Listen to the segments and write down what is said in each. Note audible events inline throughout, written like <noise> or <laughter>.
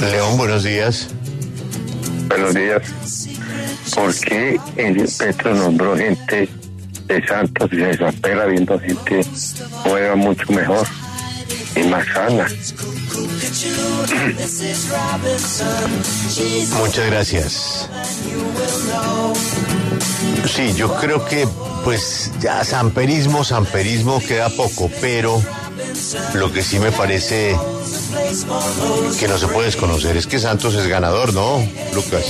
León, buenos días. Buenos días. ¿Por qué el Petro nombró gente de Santos y se desespera viendo gente juega mucho mejor y más sana? <clears throat> Muchas gracias. Sí, yo creo que pues ya samperismo, samperismo queda poco, pero lo que sí me parece que no se puede desconocer es que Santos es ganador, ¿no, Lucas?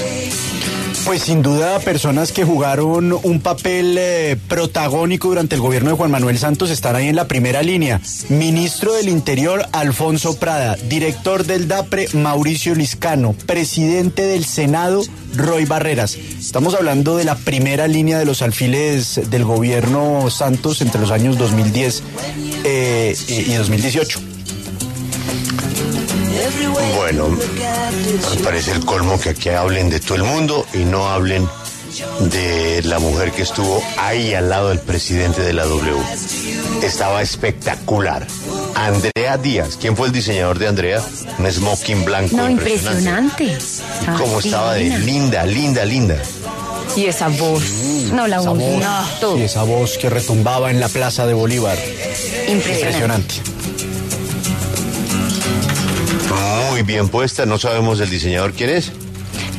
Pues sin duda personas que jugaron un papel eh, protagónico durante el gobierno de Juan Manuel Santos están ahí en la primera línea. Ministro del Interior Alfonso Prada, director del DAPRE Mauricio Liscano, presidente del Senado Roy Barreras. Estamos hablando de la primera línea de los alfiles del gobierno Santos entre los años 2010 eh, y 2018. Bueno, me parece el colmo que aquí hablen de todo el mundo y no hablen de la mujer que estuvo ahí al lado del presidente de la W. Estaba espectacular. Andrea Díaz. ¿Quién fue el diseñador de Andrea? Un smoking blanco. No, impresionante. Y Ah, cómo estaba de linda, linda, linda. Y esa voz. No, la voz. voz, No, todo. y esa voz que retumbaba en la Plaza de Bolívar. Impresionante. Impresionante. Bien puesta. No sabemos del diseñador quién es.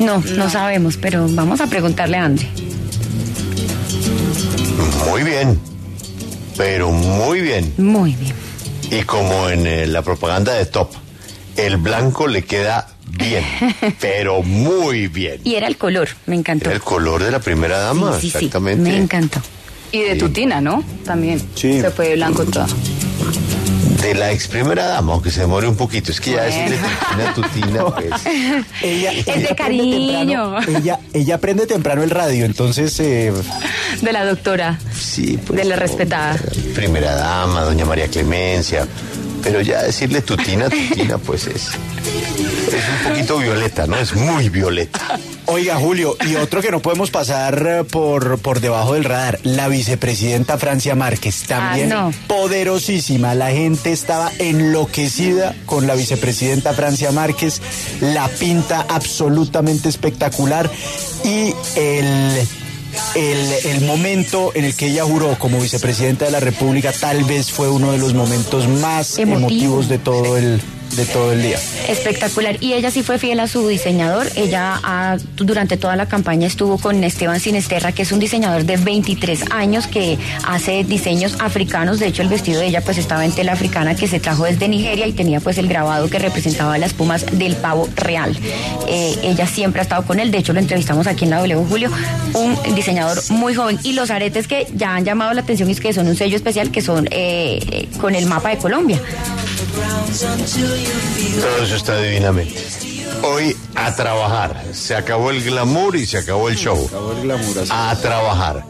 No, no sabemos, pero vamos a preguntarle a André. Muy bien. Pero muy bien. Muy bien. Y como en eh, la propaganda de Top, el blanco le queda bien, <laughs> pero muy bien. Y era el color, me encantó. Era el color de la primera dama, Sí, sí, sí, exactamente. me encantó. Y de tutina, ¿no? También. Sí. Se fue de blanco toda. De la ex primera dama, aunque se demore un poquito. Es que ya Bueno. decirle tutina, tutina, <laughs> pues. Ella, Es ella de aprende cariño. temprano- ella, ella aprende temprano el radio, entonces eh, De la doctora. Sí, pues. De la respetada. Primera dama, doña María Clemencia. Pero ya decirle tutina, tutina, pues es. Es un poquito violeta, ¿no? Es muy violeta. Oiga, Julio, y otro que no podemos pasar eh, por, por debajo del radar, la vicepresidenta Francia Márquez, también Ah, no. poderosísima. La gente estaba enloquecida con la vicepresidenta Francia Márquez, la pinta absolutamente espectacular y el, el, el momento en el que ella juró como vicepresidenta de la República tal vez fue uno de los momentos más Emotivo. emotivos de todo el, de todo el día. Espectacular. Y ella sí fue fiel a su diseñador. Ella ah, durante toda la campaña estuvo con Esteban Sinesterra, que es un diseñador de 23 años que hace diseños africanos. De hecho, el vestido de ella pues estaba en tela africana que se trajo desde Nigeria y tenía pues el grabado que representaba las plumas del pavo real. Eh, ella siempre ha estado con él. De hecho, lo entrevistamos aquí en la W Julio. Un diseñador muy joven. Y los aretes que ya han llamado la atención es que son un sello especial que son eh, eh, con el mapa de Colombia. Todo eso está divinamente. Hoy a trabajar. Se acabó el glamour y se acabó el show. A trabajar.